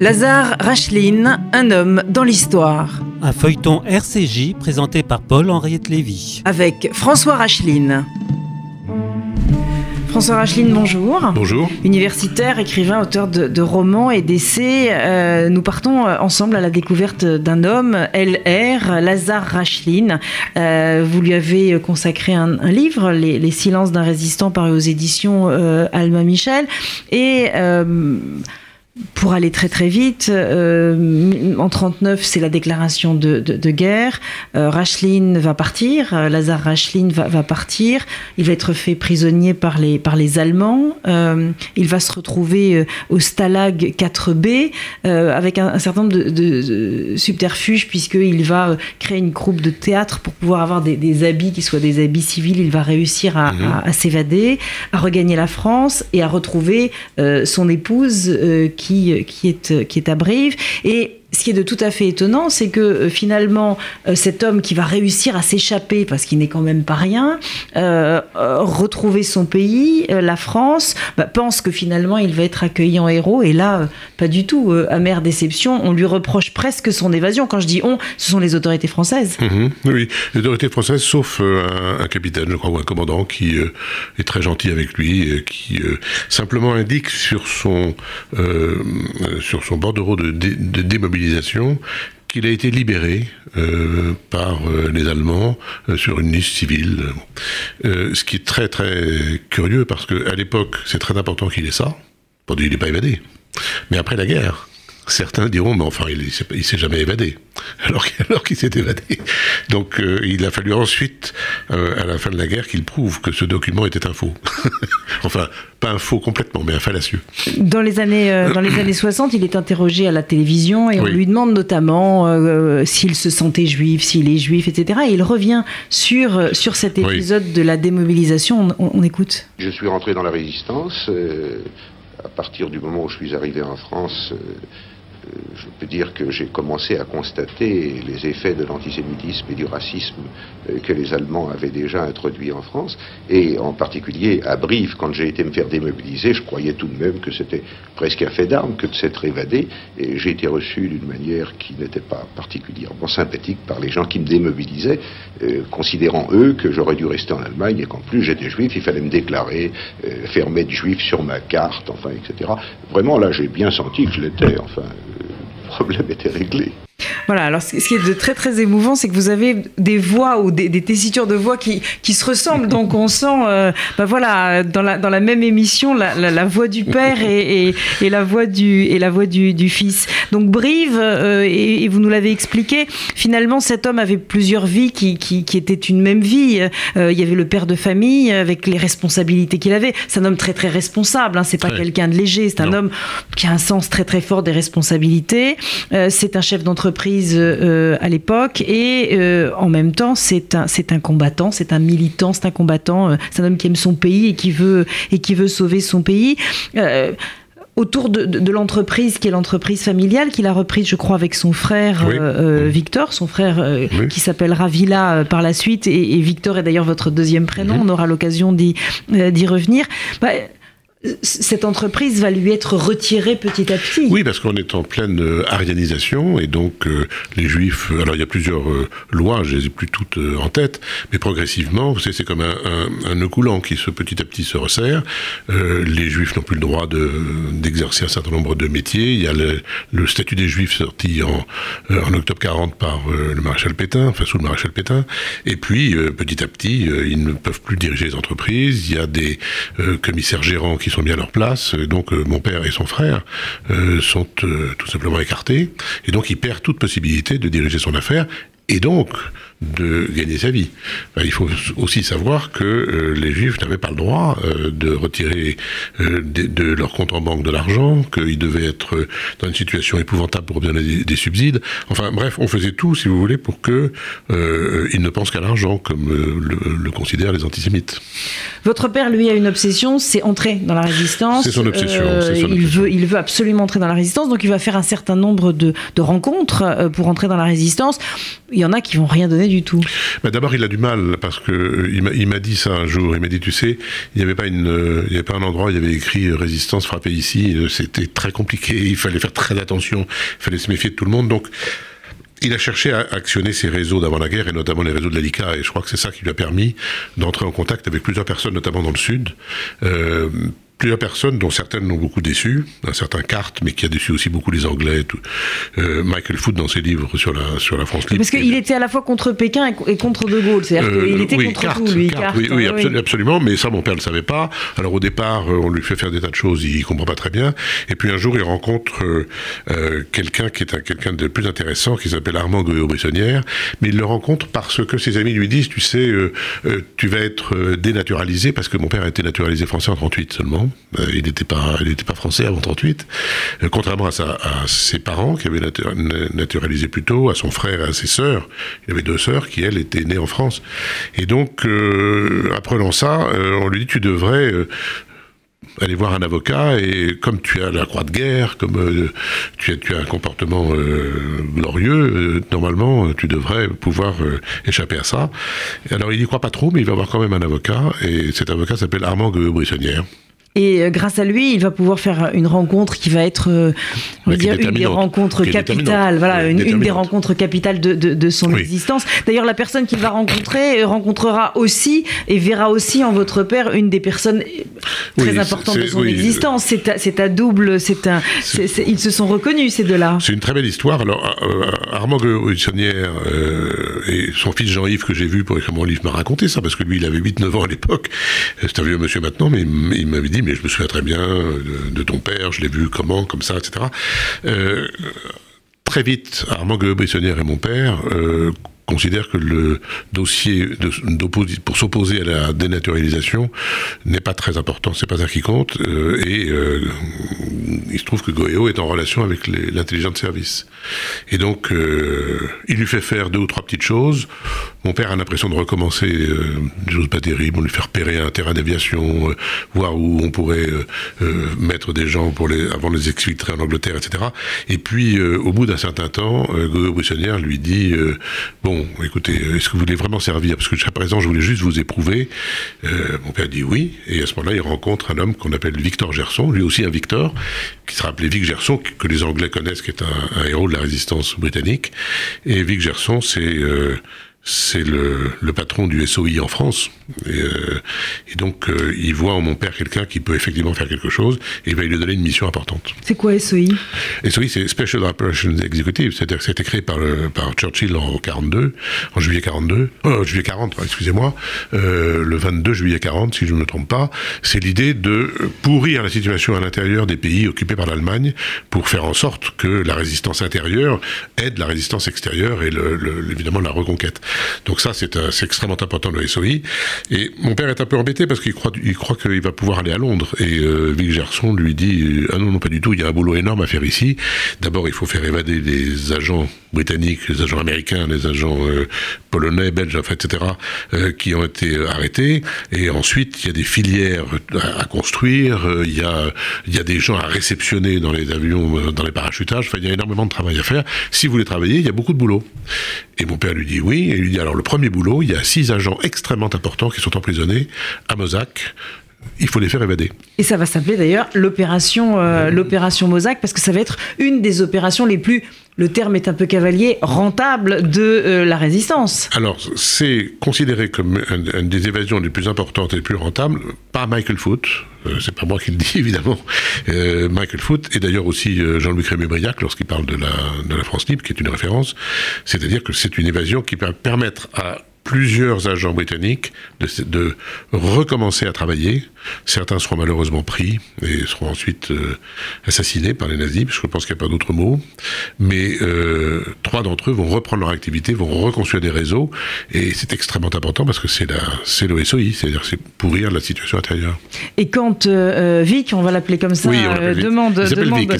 Lazare Racheline, un homme dans l'histoire. Un feuilleton RCJ présenté par Paul-Henriette Lévy. Avec François Racheline. François Racheline, bonjour. Bonjour. Universitaire, écrivain, auteur de, romans et d'essais, euh, nous partons euh, ensemble à la découverte d'un homme, LR, Lazare Racheline. Euh, vous lui avez consacré un, livre, les, silences d'un résistant, paru aux éditions Alma Michel. Et pour aller très très vite, euh, en 39, c'est la déclaration de, guerre. Euh, Racheline va partir, euh, Lazare Racheline va, partir. Il va être fait prisonnier par les, par les Allemands. il va se retrouver au Stalag 4B avec un, certain nombre de, subterfuges puisqu'il va créer une troupe de théâtre pour pouvoir avoir des, habits qui soient des habits civils. Il va réussir à, mhm. à s'évader, à regagner la France et à retrouver son épouse qui qui, qui, est, qui est à Brive. Et ce qui est de tout à fait étonnant, c'est que euh, finalement, euh, cet homme qui va réussir à s'échapper, parce qu'il n'est quand même pas rien, euh, retrouver son pays, la France, bah, pense que finalement il va être accueilli en héros. Et là, pas du tout. amère déception. On lui reproche presque son évasion. Quand je dis on, ce sont les autorités françaises. Mhm. oui, les autorités françaises, sauf un, capitaine, je crois, ou un commandant qui est très gentil avec lui, qui simplement indique sur son, sur son bordereau de, de démobilisation qu'il a été libéré euh, par euh, les Allemands euh, sur une liste civile. ce qui est très très curieux parce qu'à l'époque, c'est très important qu'il ait ça. Bon, il n'est pas évadé. Mais après la guerre, certains diront, mais enfin, il ne s'est jamais évadé. alors, alors qu'il s'est évadé. Donc euh, il a fallu ensuite, euh, à la fin de la guerre, qu'il prouve que ce document était un faux. enfin, pas un faux complètement, mais un fallacieux. Dans les années, euh, dans les années 60, il est interrogé à la télévision et on lui demande notamment s'il se sentait juif, s'il est juif, etc. Et il revient sur, sur cet épisode de la démobilisation. On, on, écoute. Je suis rentré dans la résistance. à partir du moment où je suis arrivé en France, je peux dire que j'ai commencé à constater les effets de l'antisémitisme et du racisme euh, que les Allemands avaient déjà introduits en France. Et en particulier à Brive, quand j'ai été me faire démobiliser, je croyais tout de même que c'était presque un fait d'armes que de s'être évadé. Et j'ai été reçu d'une manière qui n'était pas particulièrement sympathique par les gens qui me démobilisaient, euh, considérant eux que j'aurais dû rester en Allemagne et qu'en plus j'étais juif, il fallait me déclarer, euh, faire mettre juif sur ma carte, enfin, etc. Vraiment, là, j'ai bien senti que je l'étais, enfin problème était réglé. Voilà, alors ce qui est de très très émouvant, c'est que vous avez des voix ou des, tessitures de voix qui, qui se ressemblent. Donc on sent, euh, bah voilà, dans la, dans la même émission, la, la, voix du père et, et, la voix du, et la voix du, du fils. Donc Brive, euh, et, vous nous l'avez expliqué, finalement cet homme avait plusieurs vies qui, qui, qui étaient une même vie. Euh, il y avait le père de famille avec les responsabilités qu'il avait. C'est un homme très très responsable, hein, c'est pas quelqu'un de léger, c'est un homme qui a un sens très très fort des responsabilités. c'est un chef d'entreprise euh, à l'époque et euh, en même temps c'est un, c'est un combattant, c'est un militant, c'est un combattant, euh, c'est un homme qui aime son pays et qui veut, et qui veut sauver son pays autour de, l'entreprise qui est l'entreprise familiale qu'il a reprise, je crois, avec son frère Victor, son frère qui s'appellera Villa par la suite. Et, Victor est d'ailleurs votre deuxième prénom. Mhm. On aura l'occasion d'y, d'y revenir. Bah, cette entreprise va lui être retirée petit à petit. Oui, parce qu'on est en pleine euh, arianisation et donc euh, les juifs. Alors il y a plusieurs euh, lois, je les ai plus toutes en tête, mais progressivement, c'est comme un, un, nœud coulant qui se petit à petit se resserre. les juifs n'ont plus le droit d'exercer un certain nombre de métiers. Il y a le, statut des juifs sorti en, en octobre 40 par le maréchal Pétain, enfin sous le maréchal Pétain. Et puis petit à petit, ils ne peuvent plus diriger les entreprises. Il y a des commissaires gérants qui sont mis à leur place. Donc euh, mon père et son frère euh, sont euh, tout simplement écartés. Et donc il perd toute possibilité de diriger son affaire. Et donc, de gagner sa vie. il faut aussi savoir que euh, les Juifs n'avaient pas le droit euh, de retirer euh, de, leur compte en banque de l'argent, qu'ils devaient être dans une situation épouvantable pour obtenir des, subsides. Enfin bref, on faisait tout, si vous voulez, pour que ils ne pensent qu'à l'argent, comme le, considèrent les antisémites. Votre père, lui, a une obsession, c'est entrer dans la résistance. C'est son obsession. il, Veut, il veut absolument entrer dans la résistance, donc il va faire un certain nombre de, de rencontres pour entrer dans la résistance. Il y en a qui vont rien donner D'abord, il a du mal parce que il m'a dit ça un jour. Il m'a dit, tu sais, il n'y avait pas y avait pas un endroit où il y avait écrit résistance frappée ici. C'était très compliqué. Il fallait faire très attention. Il fallait se méfier de tout le monde. Donc il a cherché à actionner ses réseaux d'avant la guerre, et notamment les réseaux de l'ALICA, et je crois que c'est ça qui lui a permis d'entrer en contact avec plusieurs personnes, notamment dans le Sud, euh, plusieurs personnes, dont certaines l'ont beaucoup déçu, un certain Carte, mais qui a déçu aussi beaucoup les Anglais, tout. Euh, Michael Foot dans ses livres sur la, sur la France libre. Parce qu'il était à la fois contre Pékin et contre De Gaulle, c'est-à-dire Euh, qu'il était oui, contre Carte, tout, lui. Carte, Carte, oui, oui, absolu- absolument, mais ça, mon père ne le savait pas. Alors, au départ, euh, on lui fait faire des tas de choses, il comprend pas très bien. Et puis, un jour, il rencontre euh, euh, quelqu'un qui est un- quelqu'un de plus intéressant, qui s'appelle Armand Goyo-Brissonnière, mais il le rencontre parce que ses amis lui disent, tu sais, tu vas être dénaturalisé, parce que mon père a été naturalisé français en 38 seulement. Euh, il n'était pas, il pas français avant 38. Euh, contrairement à, à ses parents, qui avaient natu- na- naturalisé plus tôt, à son frère et à ses sœurs. Il avait deux sœurs qui, elles, étaient nées en France. Et donc, euh, apprenant ça, on lui dit, tu devrais... aller voir un avocat et comme tu as la croix de guerre, comme tu, as, tu un comportement glorieux, normalement tu devrais pouvoir échapper à ça. Alors il n'y croit pas trop, mais il va voir quand même un avocat et cet avocat s'appelle Armand Gueux-Brissonnière. Et euh, grâce à lui, il va pouvoir faire une rencontre qui va être, euh, on va dire, une des rencontres capitales, voilà, une, une des rencontres capitales de, de, de son Oui. existence. D'ailleurs, la personne qu'il va rencontrer euh, rencontrera aussi et verra aussi en votre père une des personnes très Oui, importantes de son oui. existence. C'est à, double, c'est un, ils se sont reconnus ces deux-là. C'est une très belle histoire. Alors, euh, Armand Gueux-Brissonnière euh, et son fils Jean-Yves, que j'ai vu pour écrire mon livre, m'a raconté ça, parce que lui, il avait 8-9 ans à l'époque. C'est un vieux monsieur maintenant, mais il m'avait dit, je me souviens très bien euh, de, ton père, je l'ai vu comment, comme ça, etc. Euh, très vite, Armand Gueux-Brissonnière et mon père considèrent que le dossier pour s'opposer à la dénaturalisation n'est pas très important, c'est pas ça qui compte, euh, et euh, il se trouve que Goëo est en relation avec l'intelligence de service. Et donc, euh, il lui fait faire deux ou trois petites choses. Mon père a l'impression de recommencer des choses pas terribles. On lui fait repérer un terrain d'aviation, voir où on pourrait mettre des gens pour avant de les exfiltrer en Angleterre, etc. Et puis, au bout d'un certain temps, Goëo Brissonnière lui dit euh, Bon, écoutez, est-ce que vous voulez vraiment servir? Parce que jusqu'à présent, je voulais juste vous éprouver. Euh, mon père dit oui. Et à ce moment-là, il rencontre un homme qu'on appelle Victor Gerson, lui aussi un Victor, qui sera appelé Vic Gerson, que les Anglais connaissent, qui est un, un héros de la résistance britannique. Et Vic Gerson, c'est euh, c'est le, le patron du SOI en France. Et, euh, et donc, euh, il voit en mon père quelqu'un qui peut effectivement faire quelque chose, et il va lui donner une mission importante. C'est quoi SOI SOI, c'est Special Operations Executive, c'est-à-dire que c'était créé par, le- par Churchill en 42, en juillet 42, euh, juillet 40, pardon, excusez-moi, euh, le 22 juillet 40, si je ne me trompe pas. C'est l'idée de pourrir la situation à l'intérieur des pays occupés par l'Allemagne pour faire en sorte que la résistance intérieure aide la résistance extérieure et le- évidemment la reconquête. Donc ça, c'est c'est extrêmement important le SOI. Et mon père est un peu embêté parce qu'il croit, il croit qu'il va pouvoir aller à Londres. Et euh, Vic Gerson lui dit Ah non, non, pas du tout, il y a un boulot énorme à faire ici. D'abord, il faut faire évader les agents britanniques, les agents américains, les agents euh, polonais, belges, etc., euh, qui ont été euh, arrêtés. Et ensuite, il y a des filières à, construire, il, y a, y a des gens à réceptionner dans les avions, dans les parachutages. Il y a énormément de travail à faire. Si vous voulez travailler, il y a beaucoup de boulot. Et mon père lui dit oui. Et il lui dit alors, le premier boulot, il y a six agents extrêmement importants qui sont emprisonnés à Mozac. Il faut les faire évader. Et ça va s'appeler d'ailleurs l'opération euh, l'opération Mosaque parce que ça va être une des opérations les plus, le terme est un peu cavalier, rentables de euh, la résistance. Alors, c'est considéré comme une, une des évasions les plus importantes et les plus rentables par Michael Foot. Euh, c'est pas moi qui le dis, évidemment. Euh, Michael Foot, et d'ailleurs aussi Jean-Louis Crémieux-Briac, lorsqu'il parle de la, de la France libre, qui est une référence. C'est-à-dire que c'est une évasion qui va permettre à plusieurs agents britanniques de, de recommencer à travailler. Certains seront malheureusement pris et seront ensuite euh, assassinés par les nazis, parce que je pense qu'il n'y a pas d'autre mot. Mais euh, trois d'entre eux vont reprendre leur activité, vont reconstruire des réseaux, et c'est extrêmement important parce que c'est c'est le SOI, c'est-à-dire c'est pourrir la situation intérieure. Et quand euh, Vic, on va l'appeler comme ça, Oui, demande, demande, Vic,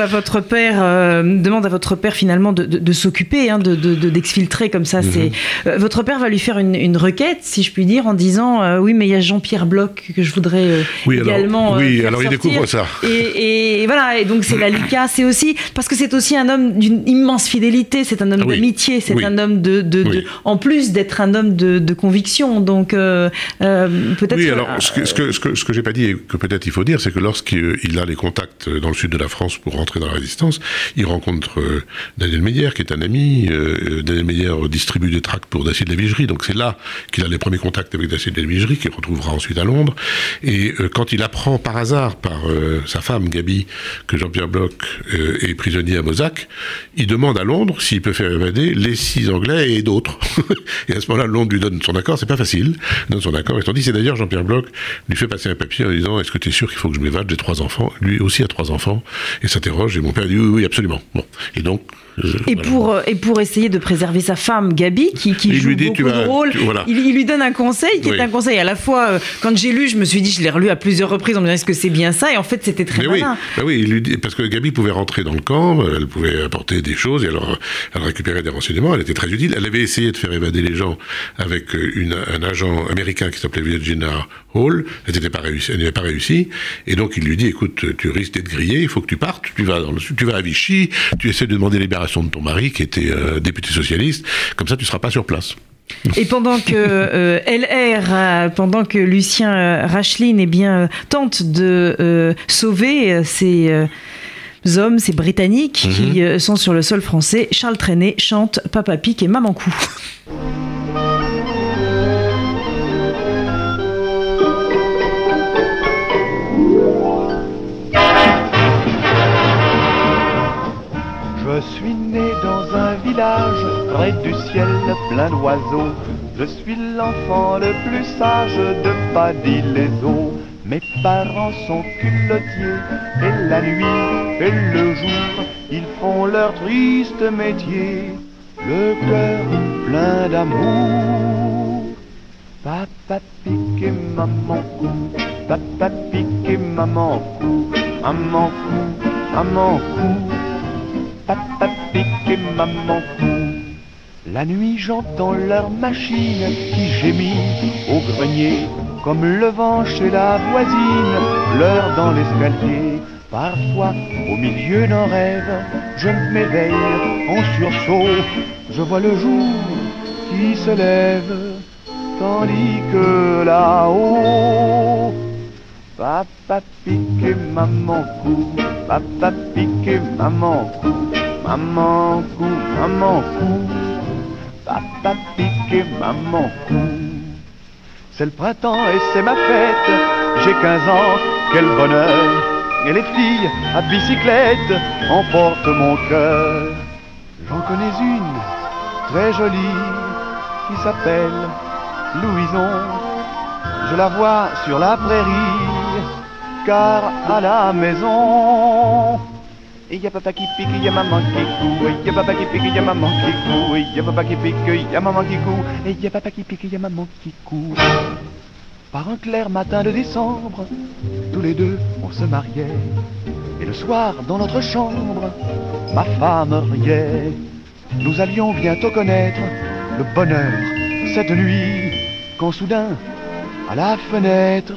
à votre père, demande à votre père finalement de, de- de s'occuper, hein, de, de- de- d'exfiltrer comme ça. Mhm. C'est votre père va lui faire une, une requête, si je puis dire, en disant euh, oui, mais il y a Jean-Pierre Bloch que je voudrais oui, également. Alors, oui, alors il découvre ça. Et, voilà, et donc c'est la Lucas, c'est aussi parce que c'est aussi un homme d'une immense fidélité, c'est un homme d'amitié, c'est un homme de, de, en plus d'être un homme de, conviction. Donc peut-être. Oui, alors ce que ce que, ce que, ce que j'ai pas dit et que peut-être il faut dire, c'est que lorsqu'il a les contacts dans le sud de la France pour rentrer dans la résistance, il rencontre Daniel Meyer, qui est un ami. Daniel Meyer distribue des tracts pour Dacier de la Vigerie, donc c'est là qu'il a les premiers contacts avec Dacier de la Vigerie, qu'il retrouvera ensuite à Londres. Et euh, quand il apprend par hasard, par euh, sa femme Gabi, que Jean-Pierre Bloch euh, est prisonnier à Mozac, il demande à Londres s'il peut faire évader les six Anglais et d'autres. et à ce moment-là, Londres lui donne son accord, c'est pas facile, il donne son accord. Et tandis, c'est d'ailleurs Jean-Pierre Bloch lui fait passer un papier en disant Est-ce que tu es sûr qu'il faut que je m'évade J'ai trois enfants. Lui aussi a trois enfants? Et s'interroge, et mon père dit Oui, oui, absolument. Bon. Et donc, et, pour, et pour essayer de préserver sa femme, Gabi, qui, qui joue lui il, lui donne un conseil qui est un conseil à la fois. Euh, quand j'ai lu, je me suis dit, je l'ai relu à plusieurs reprises en me disant est-ce que c'est bien ça? Et en fait, c'était très malin. Oui, oui il lui dit, parce que Gabi pouvait rentrer dans le camp, elle pouvait apporter des choses, et alors elle récupérait des renseignements, elle était très utile. Elle avait essayé de faire évader les gens avec euh, une, un agent américain qui s'appelait Virginia Hall, elle n'avait pas pas réussi, et donc il lui dit écoute, tu risques d'être grillé, il faut que tu partes, tu vas dans le, tu vas à Vichy, tu essaies de demander libération de ton mari qui était euh, député socialiste, comme ça tu ne seras pas sur place. Et pendant que euh, LR, euh, pendant que Lucien Racheline eh bien, tente de sauver ces hommes, ces Britanniques qui mhm. sont sur le sol français, Charles Trenet chante Papa Pic et Maman Cou. Du ciel plein d'oiseaux. Je suis l'enfant le plus sage de Paddy les eaux. Mes parents sont culottiers et la nuit et le jour, ils font leur triste métier. Le cœur plein d'amour. Papa pique maman cou, papa pique et maman cou, maman cou, maman cou papa pique maman La nuit j'entends leur machine qui gémit au grenier, comme le vent chez la voisine pleure dans l'escalier. Parfois, au milieu d'un rêve, je m'éveille en sursaut, je vois le jour qui se lève, tandis que là-haut, papa pique et maman cou, papa pique et maman cou. Maman cou, maman cou, papa pique maman cou. C'est le printemps et c'est ma fête, j'ai 15 ans, quel bonheur. Et les filles à bicyclette emportent mon cœur. J'en connais une, très jolie, qui s'appelle Louison. Je la vois sur la prairie, car à la maison, il y a papa qui pique, y a maman qui papa qui pique, y a maman qui papa qui pique, y a maman qui court. Et y a papa qui pique, y a maman qui. Par un clair matin de décembre, tous les deux on se mariait. Et le soir, dans notre chambre, ma femme riait. Nous allions bientôt connaître le bonheur cette nuit, quand soudain, à la fenêtre,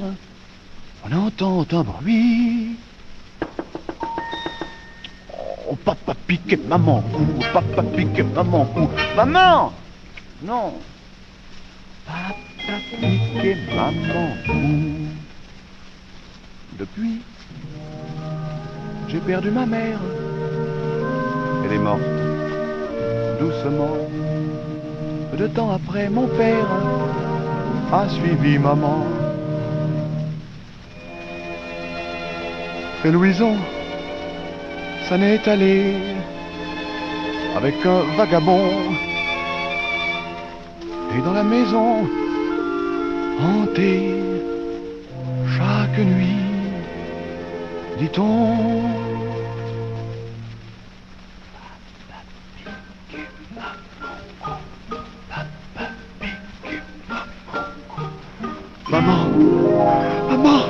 on entend un bruit. Oh, papa pique maman cou, papa pique maman cou. Maman Non Papa pique maman cou. Depuis, j'ai perdu ma mère. Elle est morte, doucement. Peu de temps après, mon père a suivi maman. Et Louison ça n'est allé avec un vagabond. Et dans la maison, hantée, chaque nuit, dit-on, Maman, maman,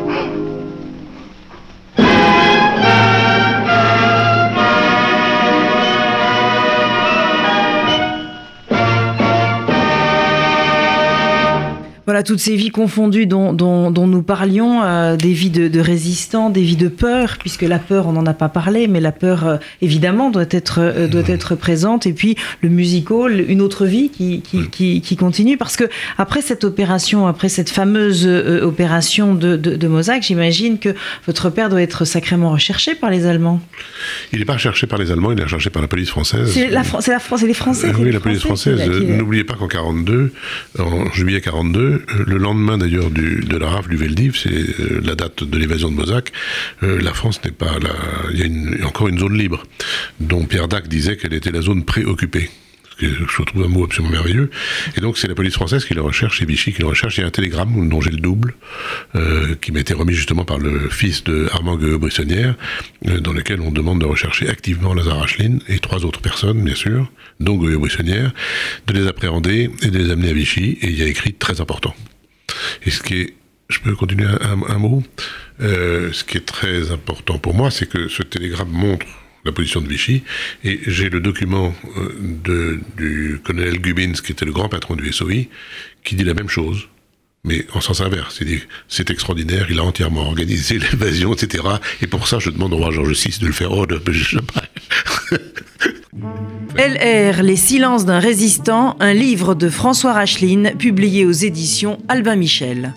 Voilà, toutes ces vies confondues dont, dont, nous parlions, euh, des vies de, résistants, des vies de peur, puisque la peur, on n'en a pas parlé, mais la peur, euh, évidemment, doit être, euh, doit être présente. Et puis, le musical, une autre vie qui, qui, qui, continue. Parce que, après cette opération, après cette fameuse opération de, de, j'imagine que votre père doit être sacrément recherché par les Allemands. Il n'est pas recherché par les Allemands, il est recherché par la police française. C'est la, la, France, les Français. oui, la police française. N'oubliez pas qu'en 42, en juillet 42, le lendemain d'ailleurs de la rafle du Veldiv, c'est euh, la date de l'évasion de Mozac, euh, la France n'est pas là. Il y a encore une zone libre, dont Pierre Dac disait qu'elle était la zone préoccupée je trouve un mot absolument merveilleux. Et donc c'est la police française qui le recherche, c'est Vichy qui le recherche. Il y a un télégramme dont j'ai le double, euh, qui m'a été remis justement par le fils de Armand Gueux-Brissonnière, euh, dans lequel on demande de rechercher activement Lazare Acheline et trois autres personnes, bien sûr, dont Gueux-Brissonnière, de les appréhender et de les amener à Vichy. Et il y a écrit très important. Et ce qui est je peux continuer un, mot? Euh, ce qui est très important pour moi, c'est que ce télégramme montre la position de Vichy, et j'ai le document euh, de, du colonel Gubins, qui était le grand patron du SOI, qui dit la même chose, mais en sens inverse. Il dit c'est extraordinaire, il a entièrement organisé l'évasion, etc. Et pour ça, je demande au roi George VI de le faire. Oh, je sais LR, Les silences d'un résistant, un livre de François Racheline, publié aux éditions Albin Michel.